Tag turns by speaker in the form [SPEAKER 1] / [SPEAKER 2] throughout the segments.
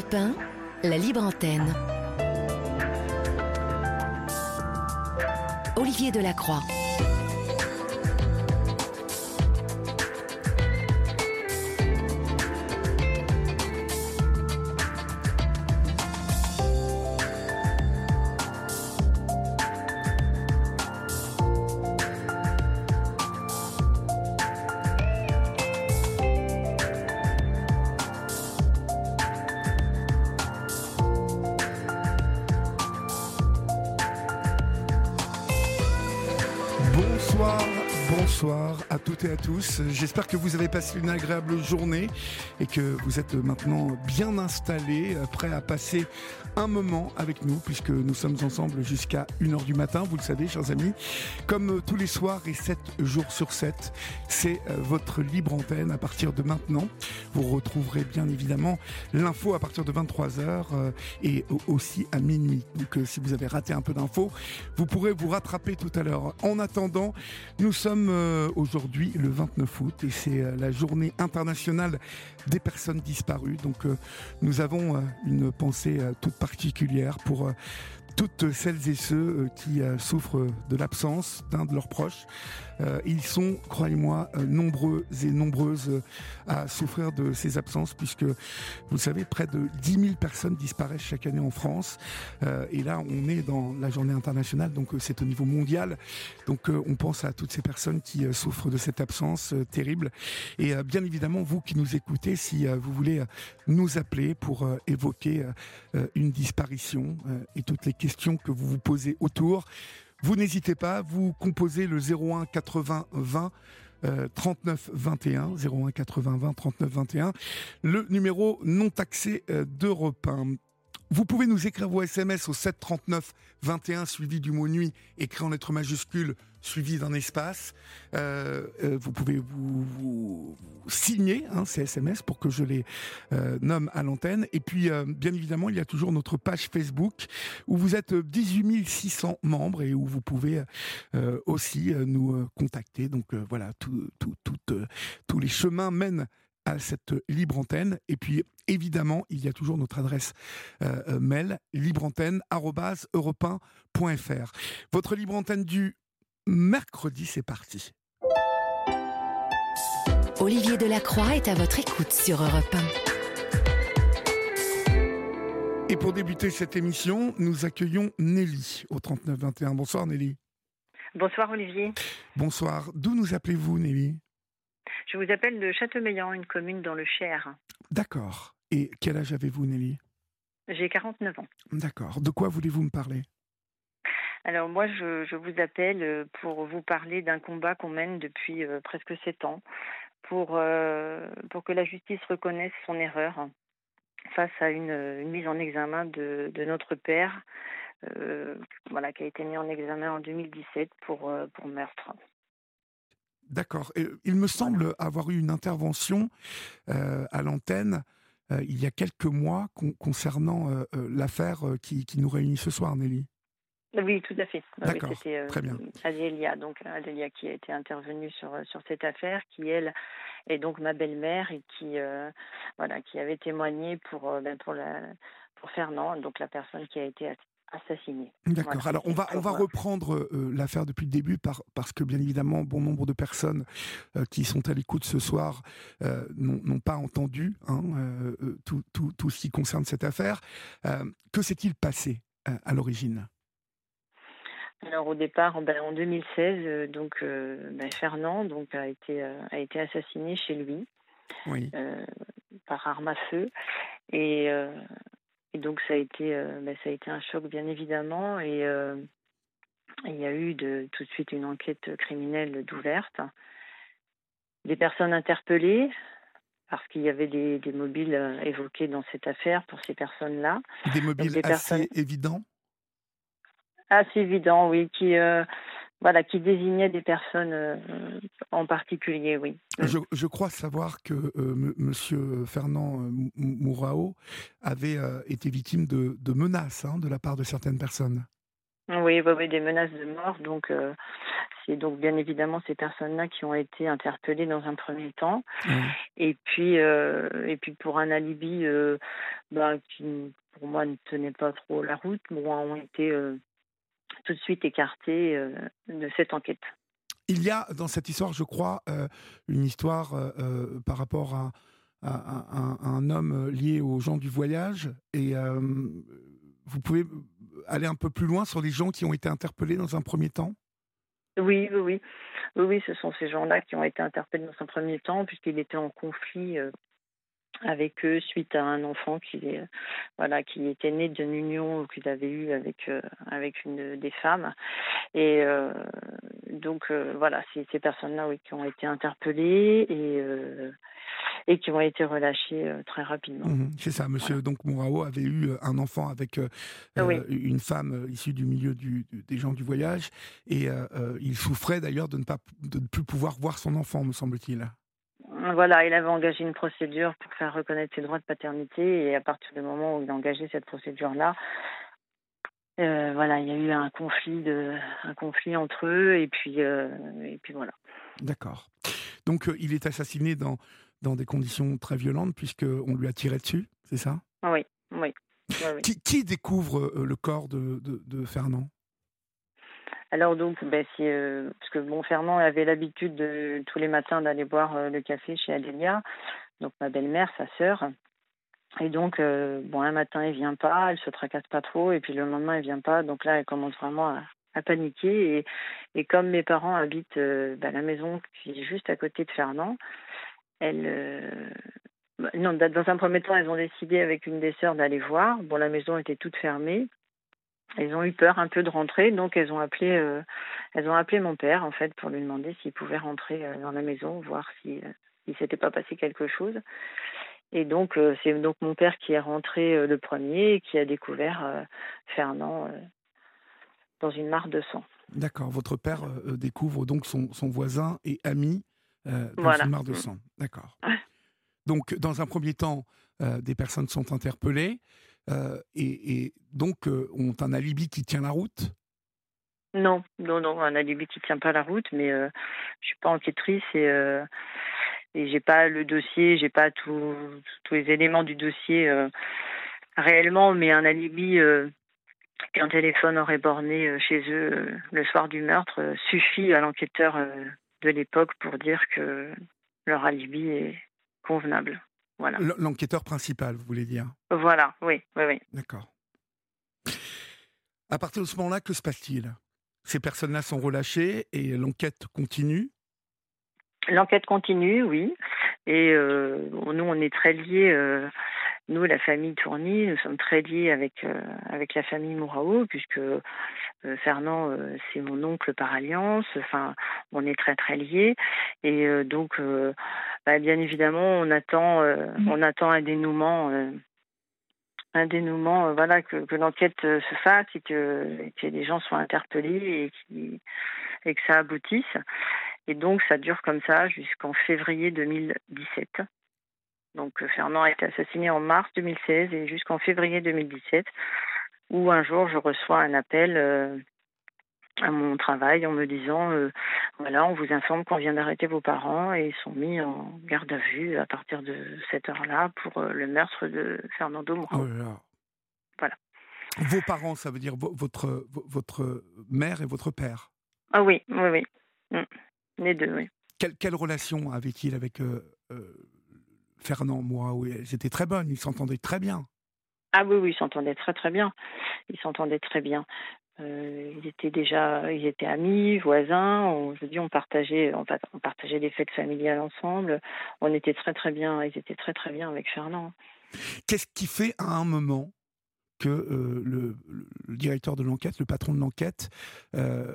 [SPEAKER 1] Europe 1, la libre antenne. Olivier Delacroix.
[SPEAKER 2] À tous. J'espère que vous avez passé une agréable journée et que vous êtes maintenant bien installés, prêts à passer un moment avec nous puisque nous sommes ensemble jusqu'à 1h du matin, vous le savez chers amis. Comme tous les soirs et 7 jours sur 7, c'est votre libre antenne à partir de maintenant. Vous retrouverez bien évidemment l'info à partir de 23h et aussi à minuit. Donc si vous avez raté un peu d'infos, vous pourrez vous rattraper tout à l'heure. En attendant, nous sommes aujourd'hui le 29 août et c'est la journée internationale des personnes disparues. Donc nous avons une pensée toute particulière pour toutes celles et ceux qui souffrent de l'absence d'un de leurs proches. Ils sont, croyez-moi, nombreux et nombreuses à souffrir de ces absences, puisque, vous le savez, près de 10 000 personnes disparaissent chaque année en France. Et là, on est dans la journée internationale, donc c'est au niveau mondial. Donc on pense à toutes ces personnes qui souffrent de cette absence terrible. Et bien évidemment, vous qui nous écoutez, si vous voulez nous appeler pour évoquer une disparition et toutes les questions que vous vous posez autour, vous n'hésitez pas, vous composez le 01 80 20 39 21 01 80 20 39 21 le numéro non taxé d'Europe 1. Vous pouvez nous écrire vos SMS au 7 39 21 suivi du mot nuit écrit en lettres majuscules suivi d'un espace. Euh, euh, vous pouvez vous, signer hein, ces SMS pour que je les euh, nomme à l'antenne. Et puis, bien évidemment, il y a toujours notre page Facebook où vous êtes 18 600 membres et où vous pouvez aussi nous contacter. Donc voilà, tout, tout, tout, tous les chemins mènent à cette libre antenne. Et puis, évidemment, il y a toujours notre adresse euh, mail libreantenne.europe1.fr. Votre libre antenne du mercredi, c'est parti.
[SPEAKER 1] Olivier Delacroix est à votre écoute sur Europe
[SPEAKER 2] 1. Et pour débuter cette émission, nous accueillons Nelly au 3921. Bonsoir Nelly.
[SPEAKER 3] Bonsoir Olivier.
[SPEAKER 2] Bonsoir. D'où nous appelez-vous Nelly?
[SPEAKER 3] Je vous appelle de Châteaumeillan, une commune dans le Cher.
[SPEAKER 2] D'accord. Et quel âge avez-vous, Nelly?
[SPEAKER 3] J'ai 49 ans.
[SPEAKER 2] D'accord. De quoi voulez-vous me parler?
[SPEAKER 3] Alors moi, je, vous appelle pour vous parler d'un combat qu'on mène depuis euh, presque 7 ans pour, euh, pour que la justice reconnaisse son erreur face à une, mise en examen de, notre père, euh, voilà, qui a été mis en examen en 2017 pour, pour meurtre.
[SPEAKER 2] D'accord. Il me semble avoir eu une intervention euh, à l'antenne euh, il y a quelques mois con concernant euh, l'affaire qui, nous réunit ce soir, Nelly.
[SPEAKER 3] Oui, tout à fait.
[SPEAKER 2] D'accord. Oui, Très bien.
[SPEAKER 3] Adélia, donc Adélia qui a été intervenue sur sur cette affaire, qui elle est donc ma belle-mère et qui voilà qui avait témoigné pour ben, pour la pour Fernand, donc la personne qui a été assassiné.
[SPEAKER 2] D'accord. Voilà, Alors on va on va reprendre euh, l'affaire depuis le début par, parce que bien évidemment bon nombre de personnes euh, qui sont à l'écoute ce soir euh, n'ont pas entendu hein, tout, tout, tout, ce qui concerne cette affaire. que s'est-il passé à l'origine?
[SPEAKER 3] Alors au départ, ben, en 2016, donc ben, Fernand donc a été a été assassiné chez lui
[SPEAKER 2] oui.
[SPEAKER 3] par arme à feu et et donc ça a été, euh, bah, ça a été un choc bien évidemment et euh, il y a eu de, tout de suite une enquête criminelle d'ouverte, des personnes interpellées parce qu'il y avait des, des, mobiles évoqués dans cette affaire pour ces personnes-là.
[SPEAKER 2] Des mobiles des assez personnes... évidents
[SPEAKER 3] Assez évidents, oui, qui euh, voilà, qui désignait des personnes euh, en particulier, oui.
[SPEAKER 2] Je, je, crois savoir que euh, Monsieur Fernand euh, Mourao avait été victime de, de menaces hein, de la part de certaines personnes.
[SPEAKER 3] Oui, oui, oui, des menaces de mort. Donc, c'est donc bien évidemment ces personnes-là qui ont été interpellées dans un premier temps. Et puis, et puis pour un alibi bah, qui, pour moi, ne tenait pas trop la route, moi, ont été tout de suite écartés de cette enquête.
[SPEAKER 2] Il y a dans cette histoire, je crois, une histoire par rapport à, un homme lié aux gens du voyage. Et vous pouvez aller un peu plus loin sur les gens qui ont été interpellés dans un premier temps?
[SPEAKER 3] Oui, oui, oui. Oui, ce sont ces gens-là qui ont été interpellés dans un premier temps, puisqu'il était en conflit euh, avec eux suite à un enfant qui, euh, voilà, qui était né d'une union qu'il avait eue avec, euh, avec une des femmes. Et donc, voilà, c'est ces personnes-là oui, qui ont été interpellées et et qui ont été relâchés euh, très rapidement.
[SPEAKER 2] Mhm, c'est ça, monsieur. Donc Mourao avait eu euh, un enfant avec euh, une femme issue du milieu du, des gens du voyage et il souffrait d'ailleurs de ne pas de ne plus pouvoir voir son enfant, me semble-t-il.
[SPEAKER 3] Voilà, il avait engagé une procédure pour faire reconnaître ses droits de paternité et à partir du moment où il a engagé cette procédure-là, voilà, il y a eu un conflit de, un conflit entre eux et puis et puis voilà.
[SPEAKER 2] D'accord. Donc il est assassiné dans dans des conditions très violentes puisqu'on lui a tiré dessus, c'est ça?
[SPEAKER 3] Oui, oui.
[SPEAKER 2] Qui, découvre euh, le corps de, Fernand?
[SPEAKER 3] Alors donc, ben, euh, parce que Fernand avait l'habitude de tous les matins d'aller boire euh, le café chez Adélia, donc ma belle-mère, sa sœur. Et donc, bon, un matin, il vient pas, elle se tracasse pas trop, et puis le lendemain, il vient pas. Donc là, elle commence vraiment à, paniquer. Et, comme mes parents habitent ben, la maison qui est juste à côté de Fernand, elle, euh, non, dans un premier temps, elles ont décidé avec une des sœurs d'aller voir. Bon, la maison était toute fermée. Elles ont eu peur un peu de rentrer, donc elles ont appelé, euh, elles ont appelé mon père en fait pour lui demander s'il pouvait rentrer euh, dans la maison, voir si il s'était pas passé quelque chose. Et donc c'est donc mon père qui est rentré le premier et qui a découvert Fernand dans une mare de sang.
[SPEAKER 2] D'accord. Votre père découvre donc son, son voisin et ami euh, dans une mare de sang. D'accord. Donc, dans un premier temps, euh, des personnes sont interpellées euh, et, donc ont un alibi qui tient la route?
[SPEAKER 3] Non, non, non, un alibi qui tient pas la route, mais je suis pas enquêtrice et et j'ai pas le dossier, j'ai pas tous les éléments du dossier réellement, mais un alibi qu'un téléphone aurait borné chez eux le soir du meurtre suffit à l'enquêteur de l'époque pour dire que leur alibi est convenable. Voilà.
[SPEAKER 2] L'enquêteur principal, vous voulez dire?
[SPEAKER 3] Voilà, oui, oui, oui.
[SPEAKER 2] D'accord. À partir de ce moment-là, que se passe-t-il? Ces personnes-là sont relâchées et l'enquête continue?
[SPEAKER 3] L'enquête continue, oui. Et euh, nous, on est très liés. Euh, nous, la famille Tourny, nous sommes très liés avec euh, avec la famille Mourao, puisque euh, Fernand, euh, c'est mon oncle par alliance. Enfin, on est très très liés. Et donc, bah, bien évidemment, on attend, mm. on attend un dénouement un dénouement, voilà, que, que l'enquête se fasse et que, que les gens soient interpellés et, qui, et que ça aboutisse. Et donc, ça dure comme ça jusqu'en février 2017. Donc, Fernand a été assassiné en mars 2016 et jusqu'en février 2017 où un jour je reçois un appel euh, à mon travail en me disant euh, voilà, on vous informe qu'on vient d'arrêter vos parents et ils sont mis en garde à vue à partir de cette heure-là pour euh, le meurtre de Fernando Mourao.
[SPEAKER 2] Oh voilà. Vos parents, ça veut dire votre, votre mère et votre père?
[SPEAKER 3] Ah oui, oui, oui. Mm. Les deux, oui.
[SPEAKER 2] Quelle, quelle relation avait-il avec Fernand Mourao Ils étaient très bonnes, ils s'entendaient très bien.
[SPEAKER 3] Ah oui, oui, ils s'entendaient très très bien. Ils s'entendaient très bien. Euh, ils étaient déjà, ils étaient amis, voisins. On, je dis, on partageait, on, partageait des fêtes familiales ensemble. On était très très bien. Ils étaient très très bien avec Fernand.
[SPEAKER 2] Qu'est-ce qui fait à un moment que euh, le, directeur de l'enquête, le patron de l'enquête, euh,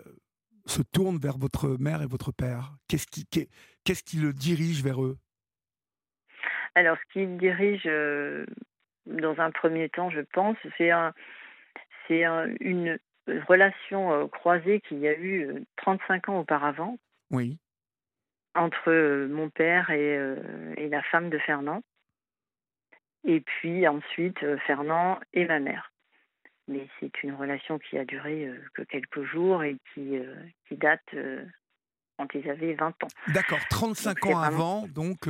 [SPEAKER 2] se tourne vers votre mère et votre père? Qu'est-ce qui, qu'est-ce qui le dirige vers eux?
[SPEAKER 3] Alors, ce qui dirige dans un premier temps, je pense. C'est un, c'est une relation euh, croisée qu'il y a eu 35 euh, ans auparavant.
[SPEAKER 2] Oui.
[SPEAKER 3] Entre euh, mon père et, et la femme de Fernand. Et puis ensuite Fernand et ma mère. mais c'est une relation qui a duré que quelques jours et qui, qui date quand ils avaient 20 ans.
[SPEAKER 2] D'accord, 35 ans avant, donc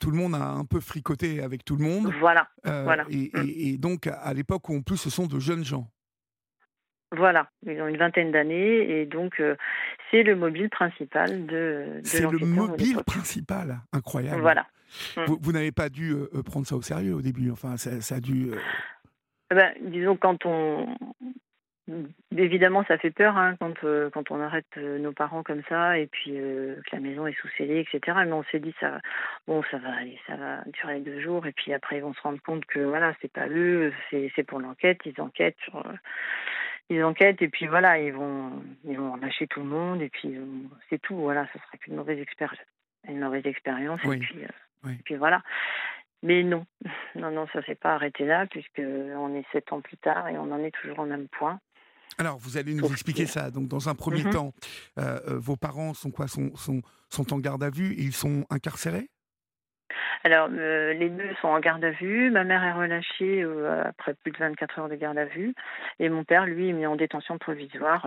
[SPEAKER 2] tout le monde a un peu fricoté avec tout le monde.
[SPEAKER 3] Voilà. voilà.
[SPEAKER 2] Et, mm. et, donc à l'époque où en plus ce sont de jeunes gens.
[SPEAKER 3] Voilà, ils ont une vingtaine d'années et donc c'est le mobile principal de. de
[SPEAKER 2] c'est le mobile principal, incroyable.
[SPEAKER 3] Voilà.
[SPEAKER 2] Mm. Vous, n'avez pas dû prendre ça au sérieux au début, enfin ça, ça a dû.
[SPEAKER 3] Eh ben, disons quand on Évidemment, ça fait peur hein, quand, euh, quand on arrête euh, nos parents comme ça et puis euh, que la maison est sous scellée, etc. Mais on s'est dit ça, bon, ça va aller, ça va durer deux jours et puis après ils vont se rendre compte que voilà, c'est pas eux, c'est pour l'enquête, ils enquêtent sur, ils enquêtent et puis voilà, ils vont ils vont lâcher tout le monde et puis c'est tout. Voilà, ce sera qu'une mauvaise expérience, une mauvaise expérience et puis et puis voilà. Mais non, non, non, ça s'est pas arrêté là puisque on est sept ans plus tard et on en est toujours au même point.
[SPEAKER 2] Alors, vous allez nous expliquer ça. Donc, dans un premier mhm. temps, euh, euh, vos parents sont quoi? Sont, sont, sont, en garde à vue? Et ils sont incarcérés?
[SPEAKER 3] Alors, euh, les deux sont en garde à vue. Ma mère est relâchée après plus de 24 heures de garde à vue. Et mon père, lui, est mis en détention provisoire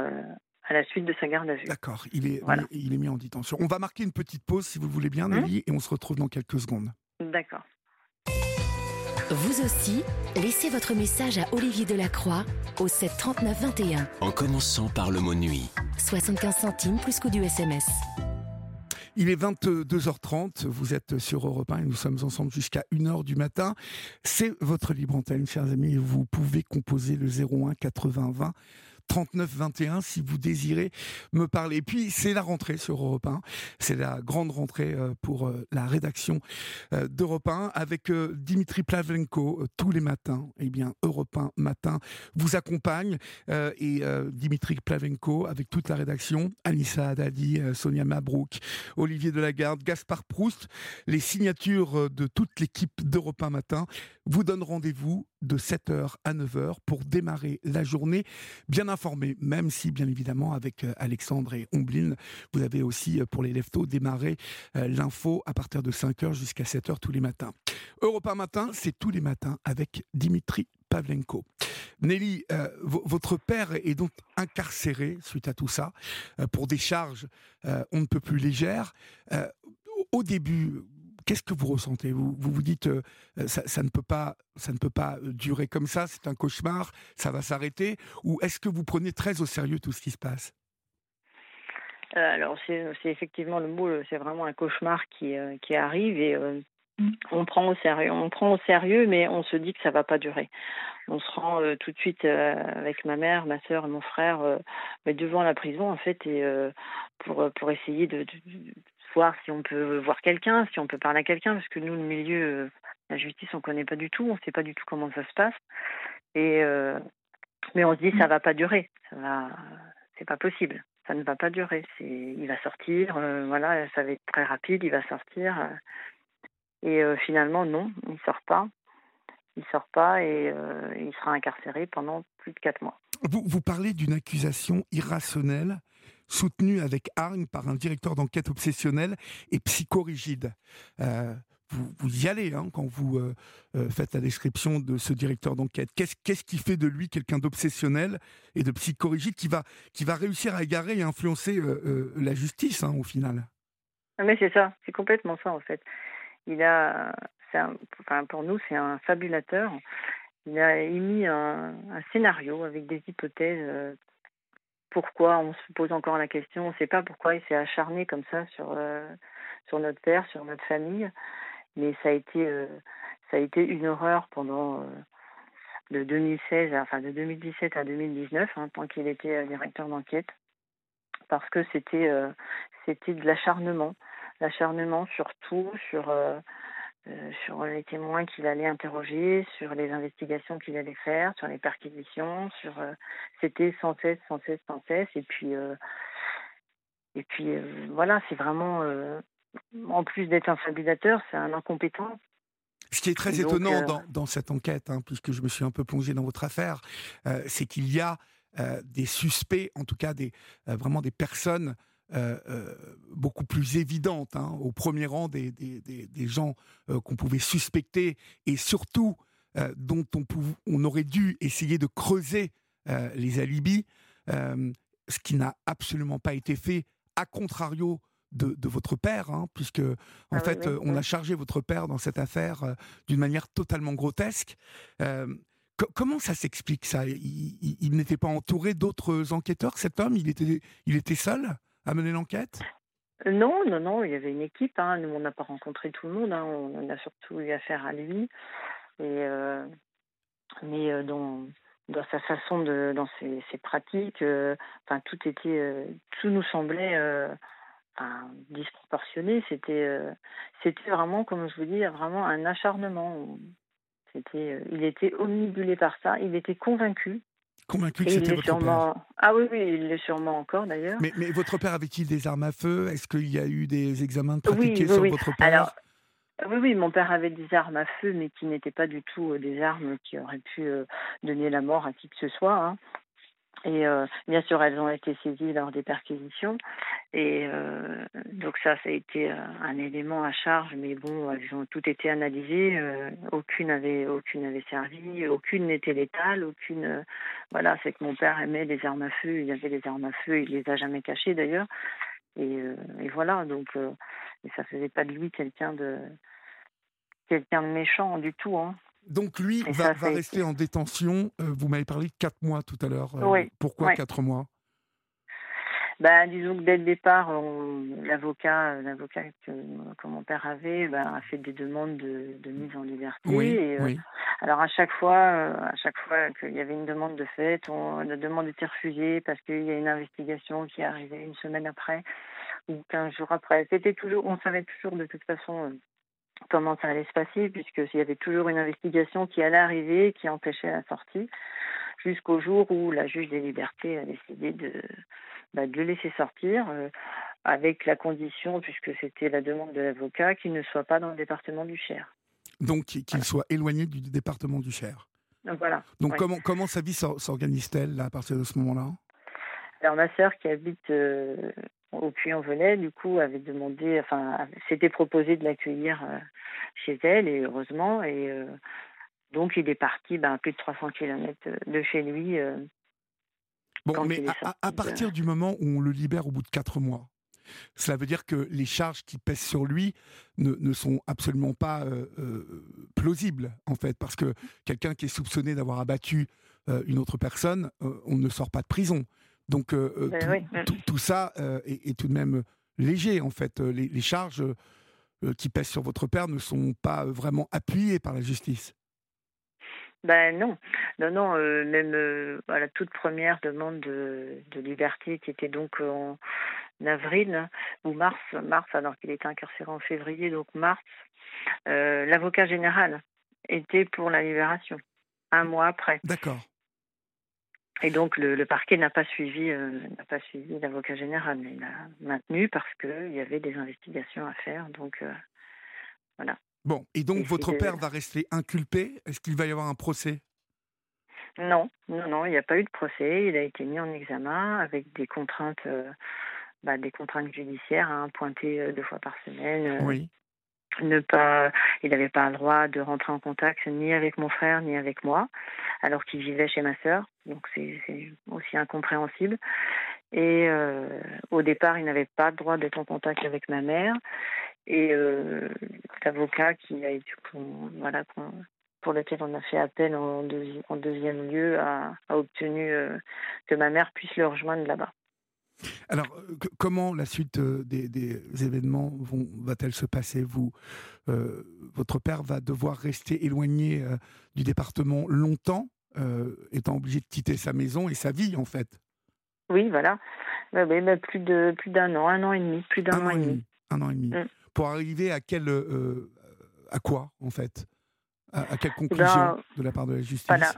[SPEAKER 3] à la suite de sa garde à vue.
[SPEAKER 2] D'accord, il, est, il est mis en détention. On va marquer une petite pause, si vous voulez bien, mhm. Nelly, et on se retrouve dans quelques secondes.
[SPEAKER 3] D'accord.
[SPEAKER 1] Vous aussi, laissez votre message à Olivier Delacroix au 7 39 21.
[SPEAKER 4] En commençant par le mot nuit.
[SPEAKER 1] 75 centimes plus coût du SMS.
[SPEAKER 2] Il est 22h30, vous êtes sur Europe 1 et nous sommes ensemble jusqu'à 1h du matin. C'est votre libre antenne, chers amis. Vous pouvez composer le 01 80 20 39-21 si vous désirez me parler. Et puis, c'est la rentrée sur Europe 1. C'est la grande rentrée euh, pour euh, la rédaction euh, d'Europe 1 avec Dimitri Plavlenko tous les matins. Eh bien, Europe 1 matin vous accompagne et Dimitri Plavlenko avec toute la rédaction, Anissa Haddadi, Sonia Mabrouk, Olivier Delagarde, Gaspard Proust, les signatures de toute l'équipe d'Europe 1 matin vous donnent rendez-vous de 7h à 9h pour démarrer la journée bien même si bien évidemment avec euh, Alexandre et Omblin, vous avez aussi euh, pour les leftos démarré euh, l'info à partir de 5h jusqu'à 7h tous les matins. Europa Matin, c'est tous les matins avec Dimitri Pavlenko. Nelly, votre père est donc incarcéré suite à tout ça pour des charges on ne peut plus légères. au début, Qu'est-ce que vous ressentez? Vous, vous, dites euh, ça, ne peut pas, ça ne peut pas euh, durer comme ça, c'est un cauchemar, ça va s'arrêter? Ou est-ce que vous prenez très au sérieux tout ce qui se passe?
[SPEAKER 3] Euh, Alors c'est effectivement le mot, c'est vraiment un cauchemar qui, qui arrive et on prend au sérieux, on prend au sérieux, mais on se dit que ça va pas durer. On se rend tout de suite avec ma mère, ma soeur et mon frère devant la prison en fait et pour pour essayer de, voir si on peut voir quelqu'un, si on peut parler à quelqu'un, parce que nous, le milieu, euh, la justice, on connaît pas du tout, on sait pas du tout comment ça se passe. Et euh, mais on se dit ça va pas durer, ça va, c'est pas possible, ça ne va pas durer. Il va sortir, euh, voilà, ça va être très rapide, il va sortir. et finalement, non, il sort pas, il sort pas et il sera incarcéré pendant plus de quatre mois.
[SPEAKER 2] Vous parlez d'une accusation irrationnelle soutenu avec hargne par un directeur d'enquête obsessionnel et psychorigide. Euh, vous, y allez hein, quand vous euh, euh, faites la description de ce directeur d'enquête. Qu'est-ce, qu'est-ce qui fait de lui quelqu'un d'obsessionnel et de psychorigide qui va, qui va réussir à égarer et influencer la justice hein, au final?
[SPEAKER 3] Ah, Mais c'est ça, c'est complètement ça en fait. Il a, enfin, pour nous, c'est un fabulateur. Il a émis un, un scénario avec des hypothèses pourquoi on se pose encore la question. On ne sait pas pourquoi il s'est acharné comme ça sur, euh, sur notre père, sur notre famille. Mais ça a été, euh, ça a été une horreur pendant euh, de 2016, enfin de 2017 à 2019, hein, tant qu'il était directeur d'enquête, parce que c'était, c'était de l'acharnement, l'acharnement sur tout, sur euh, sur les témoins qu'il allait interroger, sur les investigations qu'il allait faire, sur les perquisitions, sur euh, c'était sans cesse, sans cesse, sans cesse. Et puis euh, et puis voilà, c'est vraiment en plus d'être un fabulateur, c'est un incompétent.
[SPEAKER 2] Ce qui est très étonnant dans, dans, cette enquête, hein, puisque je me suis un peu plongé dans votre affaire, c'est qu'il y a des suspects, en tout cas des vraiment des personnes euh, euh, beaucoup plus évidente, hein, au premier rang des, des, des, gens euh, qu'on pouvait suspecter, et surtout dont on, on, aurait dû essayer de creuser les alibis, ce qui n'a absolument pas été fait, à contrario de, votre père, hein, puisque en ah fait, on a chargé votre père dans cette affaire d'une manière totalement grotesque. comment ça s'explique ça? Il, n'était pas entouré d'autres enquêteurs, cet homme? Il était, il était seul? À mener l'enquête?
[SPEAKER 3] Non, non, non, il y avait une équipe. Hein. Nous, on n'a pas rencontré tout le monde. Hein. On a surtout eu affaire à lui. Et, mais dans, dans sa façon dans ses, pratiques, enfin, tout était, tout nous semblait disproportionné. C'était, euh, c'était vraiment, comme je vous dis, vraiment un acharnement. Euh, il était omnibulé par ça. Il était convaincu.
[SPEAKER 2] Convaincu que c'était votre
[SPEAKER 3] sûrement...
[SPEAKER 2] père.
[SPEAKER 3] Ah oui, oui, il l'est sûrement encore d'ailleurs.
[SPEAKER 2] Mais, mais votre père avait-il des armes à feu? Est-ce qu'il y a eu des examens de pratiqués sur votre père? Alors,
[SPEAKER 3] oui, oui, mon père avait des armes à feu, mais qui n'étaient pas du tout euh, des armes qui auraient pu donner la mort à qui que ce soit. Hein. Et euh, bien sûr, elles ont été saisies lors des perquisitions. Et euh, donc ça, ça a été euh, un élément à charge, mais bon, elles ont toutes été analysées. aucune avait, aucune avait servi, aucune n'était létale, aucune. voilà, c'est que mon père aimait les armes à feu. Il avait les armes à feu, il les a jamais cachées d'ailleurs. Et, et, voilà, donc et ça faisait pas de lui quelqu'un de quelqu'un de méchant du tout. Hein.
[SPEAKER 2] Donc lui va, rester en détention. Euh, vous m'avez parlé de 4 mois tout à l'heure. Euh, pourquoi 4 mois?
[SPEAKER 3] Ben, disons que dès le départ, l'avocat, l'avocat que, mon père avait, ben, a fait des demandes de, mise en liberté.
[SPEAKER 2] Euh,
[SPEAKER 3] alors à chaque fois, à chaque fois qu'il y avait une demande de fait, on, la demande était refusée parce qu'il y a une investigation qui arrivée une semaine après ou 15 jours après. C'était toujours, on savait toujours de toute façon comment ça allait se passer, puisqu'il y avait toujours une investigation qui allait arriver, qui empêchait la sortie, jusqu'au jour où la juge des libertés a décidé de, bah, de le laisser sortir, euh, avec la condition, puisque c'était la demande de l'avocat, qu'il ne soit pas dans le département du Cher.
[SPEAKER 2] Donc qu'il soit éloigné du département du Cher.
[SPEAKER 3] Donc, voilà.
[SPEAKER 2] Donc comment, comment sa vie s'organise-t-elle à partir de ce moment-là?
[SPEAKER 3] Alors ma sœur qui habite euh, au Puy-en-Velay, du coup, avait demandé, enfin, s'était proposé de l'accueillir euh, chez elle, et heureusement. Et euh, donc, il est parti ben, plus de 300 km de chez lui.
[SPEAKER 2] Bon, mais à, partir du moment où on le libère au bout de quatre mois, cela veut dire que les charges qui pèsent sur lui ne, ne sont absolument pas plausibles, en fait, parce que quelqu'un qui est soupçonné d'avoir abattu une autre personne, on ne sort pas de prison. Donc euh, euh, ben tout, ça euh, est, tout de même léger en fait. Les, charges qui pèsent sur votre père ne sont pas vraiment appuyées par la justice.
[SPEAKER 3] Ben non, non, non. même à la toute première demande de, liberté, qui était donc en avril ou mars, mars alors qu'il était incarcéré en février, donc mars, l'avocat général était pour la libération un mois après.
[SPEAKER 2] D'accord.
[SPEAKER 3] Et donc le, parquet n'a pas suivi euh, n'a pas suivi l'avocat général, mais il l'a maintenu parce qu'il y avait des investigations à faire. Donc euh, voilà.
[SPEAKER 2] Bon, et donc votre père va rester inculpé? Est-ce qu'il va y avoir un procès?
[SPEAKER 3] Non, non, non, il n'y a pas eu de procès. Il a été mis en examen avec des contraintes, euh, bah, des contraintes judiciaires, hein, pointer deux fois par semaine.
[SPEAKER 2] oui
[SPEAKER 3] ne pas, il n'avait pas le droit de rentrer en contact ni avec mon frère ni avec moi, alors qu'il vivait chez ma sœur. Donc c'est aussi incompréhensible. Et euh, au départ, il n'avait pas le droit d'être en contact avec ma mère. Et euh, l'avocat qui a été, voilà, pour lequel on a fait appel en, deuxième lieu a, obtenu euh, que ma mère puisse le rejoindre là-bas.
[SPEAKER 2] Alors, comment la suite euh, des, événements vont, va-t-elle se passer? Vous, euh, votre père va devoir rester éloigné euh, du département longtemps, étant obligé de quitter sa maison et sa vie, en fait?
[SPEAKER 3] Oui, voilà. Bah, bah, plus de plus d'un an, un an et demi, plus d'un an, et demi.
[SPEAKER 2] Un an et demi. Mm. Pour arriver à quel, à quoi, en fait? À, quelle eh ben, conclusion de la part de la justice?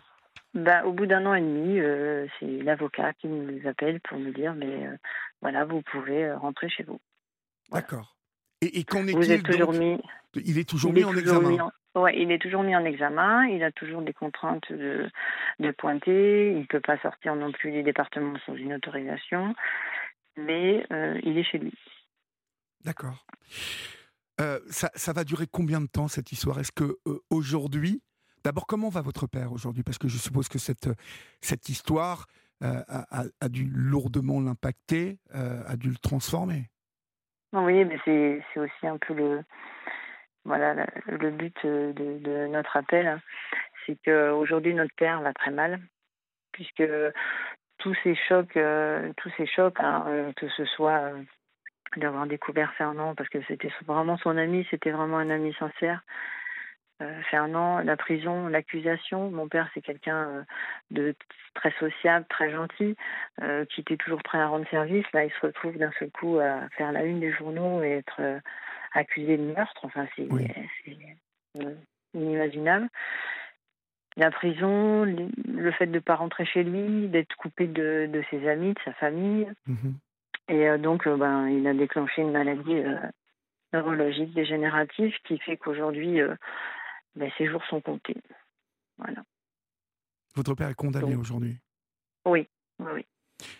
[SPEAKER 3] Bah, au bout d'un an et demi, euh, c'est l'avocat qui nous appelle pour nous dire mais euh, voilà, vous pouvez euh, rentrer chez vous.
[SPEAKER 2] D'accord. Et, et qu'en
[SPEAKER 3] est-il toujours mis
[SPEAKER 2] Il est toujours mis en examen.
[SPEAKER 3] Ouais, il est toujours mis en examen. Il a toujours des contraintes de, de pointer. Il ne peut pas sortir non plus du département sans une autorisation. Mais il est chez lui.
[SPEAKER 2] D'accord. ça, ça, va durer combien de temps cette histoire? Est-ce que aujourd'hui D'abord, comment va votre père aujourd'hui? Parce que je suppose que cette, cette histoire a, a, dû lourdement l'impacter, a dû le transformer.
[SPEAKER 3] Oui, mais c'est aussi un peu le, le but de, de notre appel. Hein. C'est qu'aujourd'hui, notre père va très mal, puisque tous ces chocs, tous ces chocs, hein, que ce soit d'avoir découvert Fernand parce que c'était vraiment son ami, c'était vraiment un ami sincère. Euh, Fernand, la prison, l'accusation. Mon père, c'est quelqu'un euh, de très sociable, très gentil, euh, qui était toujours prêt à rendre service. Là, il se retrouve d'un seul coup à faire la une des journaux et être accusé de meurtre. Enfin, c'est inimaginable. La prison, le fait de ne pas rentrer chez lui, d'être coupé de, ses amis, de sa famille. Mm-hmm. Et euh, donc, euh, ben, il a déclenché une maladie euh, neurologique dégénérative qui fait qu'aujourd'hui, ben, ses jours sont comptés. Voilà.
[SPEAKER 2] Votre père est condamné aujourd'hui
[SPEAKER 3] Oui, oui.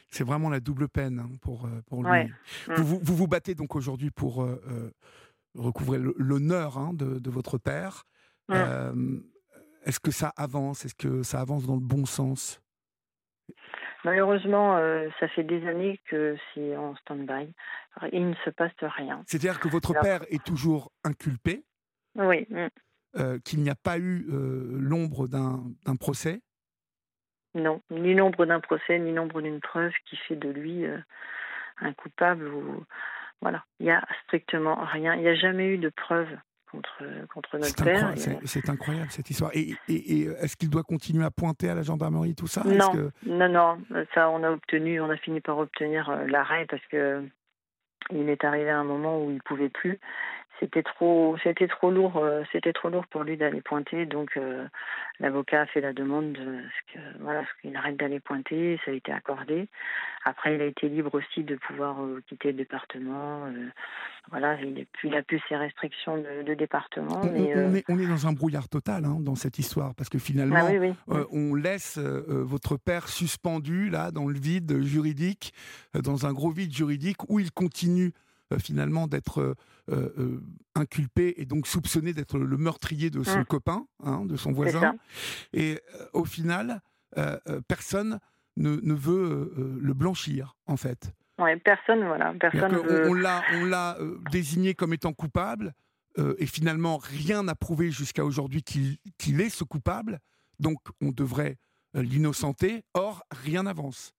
[SPEAKER 2] C'est vraiment la double peine hein, pour, pour lui. Mm. Vous, vous, vous, battez donc aujourd'hui pour recouvrer l'honneur hein, de, de, votre père. Mm. Est-ce que ça avance? Est-ce que ça avance dans le bon sens?
[SPEAKER 3] Malheureusement, euh, ça fait des années que c'est en stand-by. Il ne se passe rien.
[SPEAKER 2] C'est-à-dire que votre père est toujours inculpé?
[SPEAKER 3] Oui.
[SPEAKER 2] Euh, qu'il n'y a pas eu euh, l'ombre d'un procès?
[SPEAKER 3] Non, ni l'ombre d'un procès, ni l'ombre d'une preuve qui fait de lui un coupable. Ou... Voilà, il n'y a strictement rien. Il n'y a jamais eu de preuve contre, contre notre père.
[SPEAKER 2] C'est incroyable cette histoire. Et, et, est-ce qu'il doit continuer à pointer à la gendarmerie tout ça?
[SPEAKER 3] Non, non, non. Ça, on a obtenu, on a fini par obtenir euh, l'arrêt parce que il est arrivé à un moment où il pouvait plus c'était trop c'était trop lourd euh, c'était trop lourd pour lui d'aller pointer. Donc euh, l'avocat a fait la demande de ce que voilà qu'il arrête d'aller pointer. Ça a été accordé. Après il a été libre aussi de pouvoir euh, quitter le département. Voilà il, a plus ses restrictions de, département
[SPEAKER 2] on, est, on, est, dans un brouillard total hein, dans cette histoire parce que finalement ah on laisse votre père suspendu là dans le vide juridique dans un gros vide juridique où il continue euh, finalement d'être euh, euh, inculpé et donc soupçonné d'être le meurtrier de son mmh. copain, hein, de son voisin. Et au final, personne ne, veut le blanchir, en fait.
[SPEAKER 3] Ouais, personne, voilà, personne.
[SPEAKER 2] On, l'a, on l'a désigné comme étant coupable, et finalement rien n'a prouvé jusqu'à aujourd'hui qu'il, qu'il est ce coupable. Donc on devrait l'innocenter. Or rien n'avance.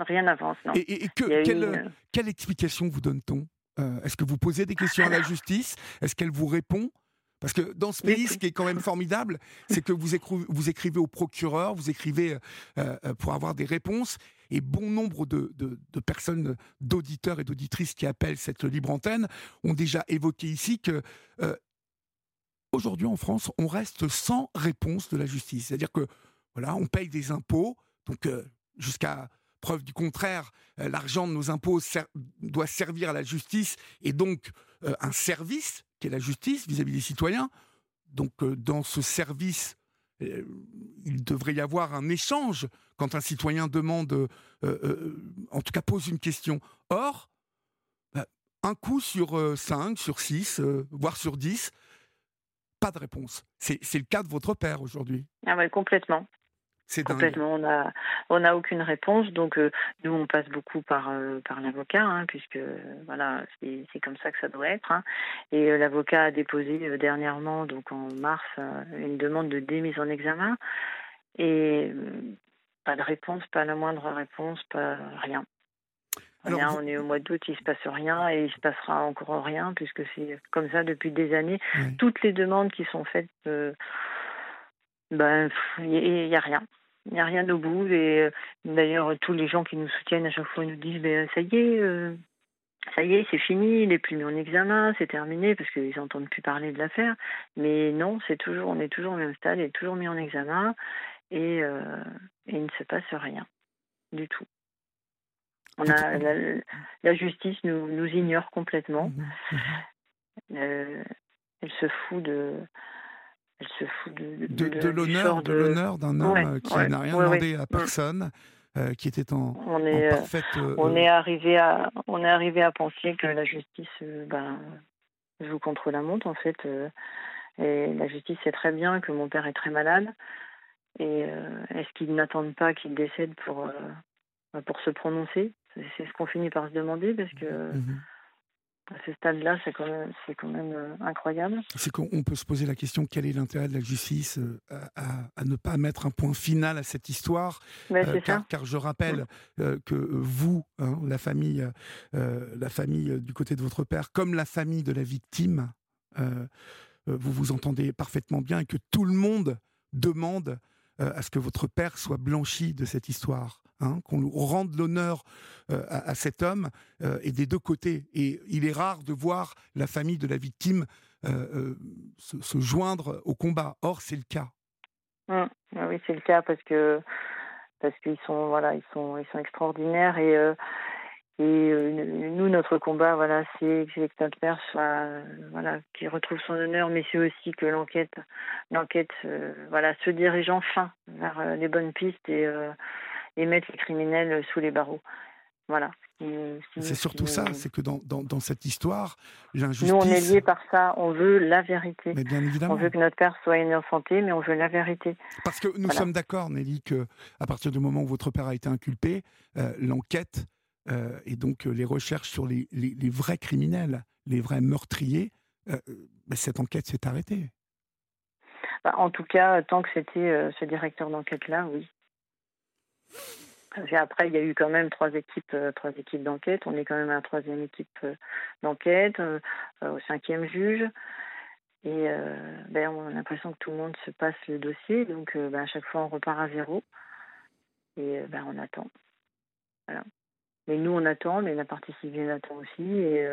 [SPEAKER 3] Rien n'avance, non.
[SPEAKER 2] Et, que, quelle, quelle, explication vous donne-t-on euh, est-ce que vous posez des questions à la justice? Est-ce qu'elle vous répond? Parce que dans ce pays, ce qui est quand même formidable, c'est que vous, écrivez, vous écrivez au procureur, vous écrivez euh, euh, pour avoir des réponses, et bon nombre de, personnes, d'auditeurs et d'auditrices qui appellent cette libre antenne, ont déjà évoqué ici que aujourd'hui en France, on reste sans réponse de la justice. C'est-à-dire que voilà, on paye des impôts, donc jusqu'à Preuve du contraire, euh, l'argent de nos impôts doit servir à la justice et donc euh, un service qui est la justice vis-à-vis des citoyens. Donc euh, dans ce service, il devrait y avoir un échange quand un citoyen demande, en tout cas pose une question. Or, bah, un coup sur cinq, sur six, voire sur dix, pas de réponse. C'est le cas de votre père aujourd'hui.
[SPEAKER 3] Ah oui, complètement. Complètement, on n'a on a aucune réponse, donc euh, nous on passe beaucoup par euh, par l'avocat, hein, puisque voilà c'est comme ça que ça doit être. Hein. Et euh, l'avocat a déposé dernièrement, donc en mars, une demande de démise en examen, et pas de réponse, pas la moindre réponse, pas rien. Rien, on est au mois d'août, il se passe rien et il se passera encore rien puisque c'est comme ça depuis des années. Toutes les demandes qui sont faites, ben il n'y a rien. Il n'y a rien au bout. Et euh, d'ailleurs, tous les gens qui nous soutiennent à chaque fois nous disent ben, ça y est, euh, ça y est, c'est fini, il n'est plus mis en examen, c'est terminé, parce qu'ils n'entendent plus parler de l'affaire. Mais non, c'est toujours, on est toujours au même stade, il est toujours mis en examen et, euh, il ne se passe rien du tout. On a, la, justice nous, nous ignore complètement. Mmh elle se fout de, elle se fout de,
[SPEAKER 2] de, l'honneur, de l'honneur d'un homme euh, qui n'a rien demandé à mm. personne. Euh, qui était en, on est, parfaite.
[SPEAKER 3] Euh, on est arrivé à, on est arrivé à penser que la justice, ben, joue contre la montre en fait. Et la justice sait très bien que mon père est très malade. Et est-ce qu'ils n'attendent pas qu'il décède pour, pour se prononcer? C'est ce qu'on finit par se demander parce que. Mhm à ce stade-là, c'est quand même, c'est quand même euh, incroyable.
[SPEAKER 2] C'est qu'on peut se poser la question quel est l'intérêt de la justice euh, à, ne pas mettre un point final à cette histoire? Euh, car, je rappelle que vous, hein, la famille, la famille du côté de votre père, comme la famille de la victime, vous vous entendez parfaitement bien et que tout le monde demande à ce que votre père soit blanchi de cette histoire. Hein, qu'on rende l'honneur euh, à, cet homme euh, et des deux côtés. Et il est rare de voir la famille de la victime euh, se, joindre au combat. Or, c'est le cas.
[SPEAKER 3] Mmh. Ah oui, c'est le cas parce que parce qu'ils sont voilà, ils sont ils sont extraordinaires et et nous, notre combat, voilà, c'est que notre père soit, voilà, qu'il retrouve son honneur, mais c'est aussi que l'enquête, l'enquête, voilà, se dirige enfin vers les bonnes pistes et et mettre les criminels sous les barreaux. Voilà.
[SPEAKER 2] C'est surtout ça, c'est que dans, dans, cette histoire, l'injustice.
[SPEAKER 3] Nous, on est liés par ça, on veut la vérité.
[SPEAKER 2] Mais bien évidemment.
[SPEAKER 3] On veut que notre père soit santé, mais on veut la vérité.
[SPEAKER 2] Parce que nous sommes d'accord, Nelly, qu'à partir du moment où votre père a été inculpé, euh, l'enquête euh, et donc euh, les recherches sur les, les, vrais criminels, les vrais meurtriers, cette enquête s'est arrêtée.
[SPEAKER 3] Bah, en tout cas, tant que c'était ce directeur d'enquête-là, oui. Après, il y a eu quand même trois équipes, euh, trois équipes d'enquête. On est quand même à la troisième équipe euh, d'enquête, euh, au cinquième juge. Et ben, on a l'impression que tout le monde se passe le dossier. Donc, ben, à chaque fois, on repart à zéro. Et ben, on attend. Mais nous, on attend, mais la partie civile attend aussi. Et,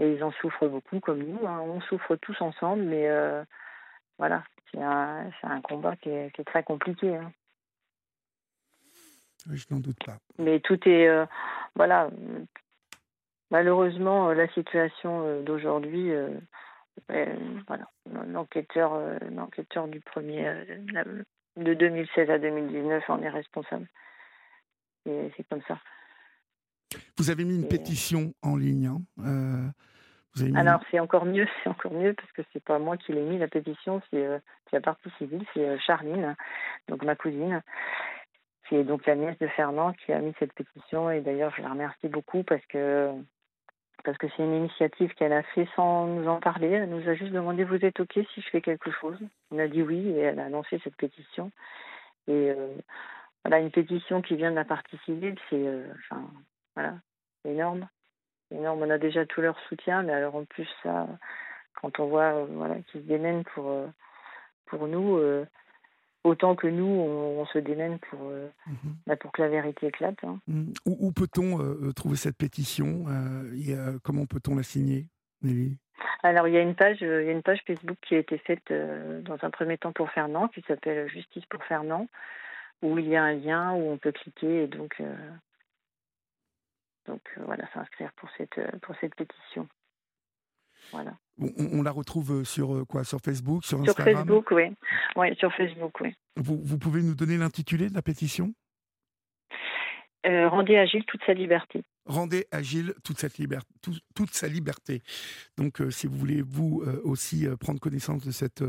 [SPEAKER 3] ils en souffrent beaucoup, comme nous. Hein. On souffre tous ensemble, mais voilà, c'est un, combat qui est, qui est très compliqué. Hein.
[SPEAKER 2] Je n'en doute pas.
[SPEAKER 3] Mais tout est. Euh, voilà. Malheureusement, euh, la situation euh, d'aujourd'hui, voilà, l'enquêteur, l'enquêteur du premier, de 2016 à 2019 en est responsable. Et c'est comme ça.
[SPEAKER 2] Vous avez mis une pétition en ligne. Hein,
[SPEAKER 3] Alors c'est encore mieux, c'est encore mieux parce que c'est pas moi qui l'ai mis la pétition, c'est la partie civile, c'est Charline, donc ma cousine qui est donc la nièce de Fernand, qui a mis cette pétition. Et d'ailleurs, je la remercie beaucoup parce que parce que c'est une initiative qu'elle a fait sans nous en parler. Elle nous a juste demandé vous êtes ok si je fais quelque chose? On a dit oui et elle a lancé cette pétition. Et euh, voilà, une pétition qui vient de la partie civile, c'est euh, enfin voilà, énorme, énorme. On a déjà tout leur soutien, mais alors en plus ça, quand on voit euh, qu'ils se démènent pour pour nous autant que nous, on, se démène pour, euh, mhm. bah, pour que la vérité éclate. Hein.
[SPEAKER 2] Mhm. Où, peut-on euh, euh, trouver cette pétition et, Comment peut-on la signer, Nelly?
[SPEAKER 3] Alors il y a une page, il y a une page Facebook qui a été faite dans un premier temps pour Fernand, qui s'appelle Justice pour Fernand, où il y a un lien où on peut cliquer et donc donc voilà s'inscrire pour cette pour cette pétition. Voilà.
[SPEAKER 2] On, la retrouve sur euh, quoi Sur Facebook, sur
[SPEAKER 3] Instagram Sur Facebook, oui. Ouais, sur Facebook, oui.
[SPEAKER 2] Vous, vous, pouvez nous donner l'intitulé de la pétition?
[SPEAKER 3] Euh, Rendez agile toute sa liberté.
[SPEAKER 2] Rendez agile toute, cette liberté, toute sa liberté. Donc, euh, si vous voulez, vous aussi prendre connaissance de cette,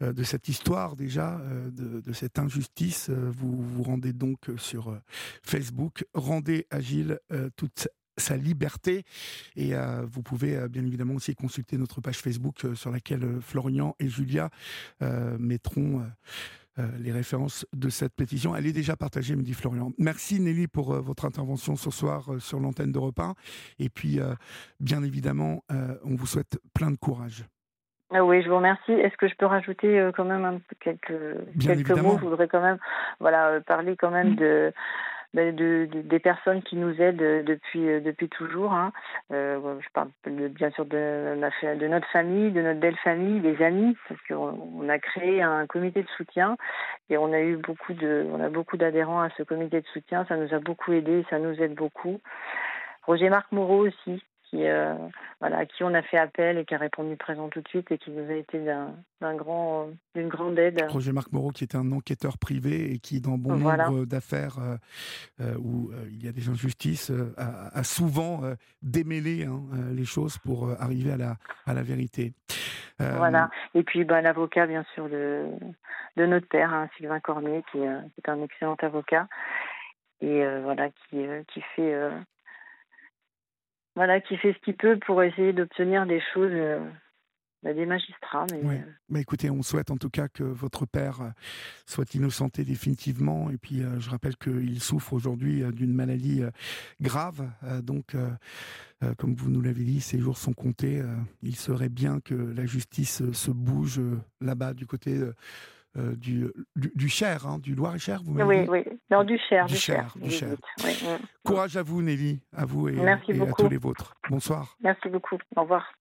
[SPEAKER 2] de cette histoire déjà, de, de, cette injustice, vous vous rendez donc sur Facebook. Rendez agile toute sa liberté. Et euh, vous pouvez euh, bien évidemment aussi consulter notre page Facebook euh, sur laquelle Florian et Julia mettront les références de cette pétition. Elle est déjà partagée, me dit Florian. Merci Nelly pour votre intervention ce soir sur l'antenne de repas. Et puis, bien évidemment, on vous souhaite plein de courage.
[SPEAKER 3] Ah oui, je vous remercie. Est-ce que je peux rajouter quand même un, quelques, quelques mots? Je voudrais quand même voilà, parler quand même de ben, de, des personnes qui nous aident euh, depuis euh, depuis toujours. Hein. Euh, je parle bien sûr de, de notre famille, de notre belle famille, des amis, parce qu'on a créé un comité de soutien et on a eu beaucoup de on a beaucoup d'adhérents à ce comité de soutien. Ça nous a beaucoup aidé, ça nous aide beaucoup. Roger Marc Moreau aussi, qui, euh, voilà, à qui on a fait appel et qui a répondu présent tout de suite et qui nous a été d'un grand, d'une grande aide.
[SPEAKER 2] Roger Marc Moreau, qui est un enquêteur privé et qui, dans bon nombre d'affaires euh, euh, où il y a des injustices, a, souvent démêlé hein, les choses pour arriver à la, à la vérité.
[SPEAKER 3] voilà. Et puis bah, l'avocat, bien sûr, de, de notre père, hein, Sylvain Cormier, qui, est un excellent avocat. Et voilà, qui, qui fait voilà, qui fait ce qu'il peut pour essayer d'obtenir des choses bah, des magistrats.
[SPEAKER 2] Mais, bah, écoutez, on souhaite en tout cas que votre père euh, soit innocenté définitivement. Et puis, euh, je rappelle qu'il souffre aujourd'hui euh, d'une maladie grave. donc, comme vous nous l'avez dit, ses jours sont comptés. il serait bien que la justice se bouge là-bas du côté. Du, du, Cher, hein, du Loir-et-Cher,
[SPEAKER 3] vous Oui, oui. Non, du Cher.
[SPEAKER 2] Du, Cher. Du Cher. Courage à vous, Nelly, à vous et, et à tous les vôtres. Bonsoir.
[SPEAKER 3] Merci beaucoup. Au revoir.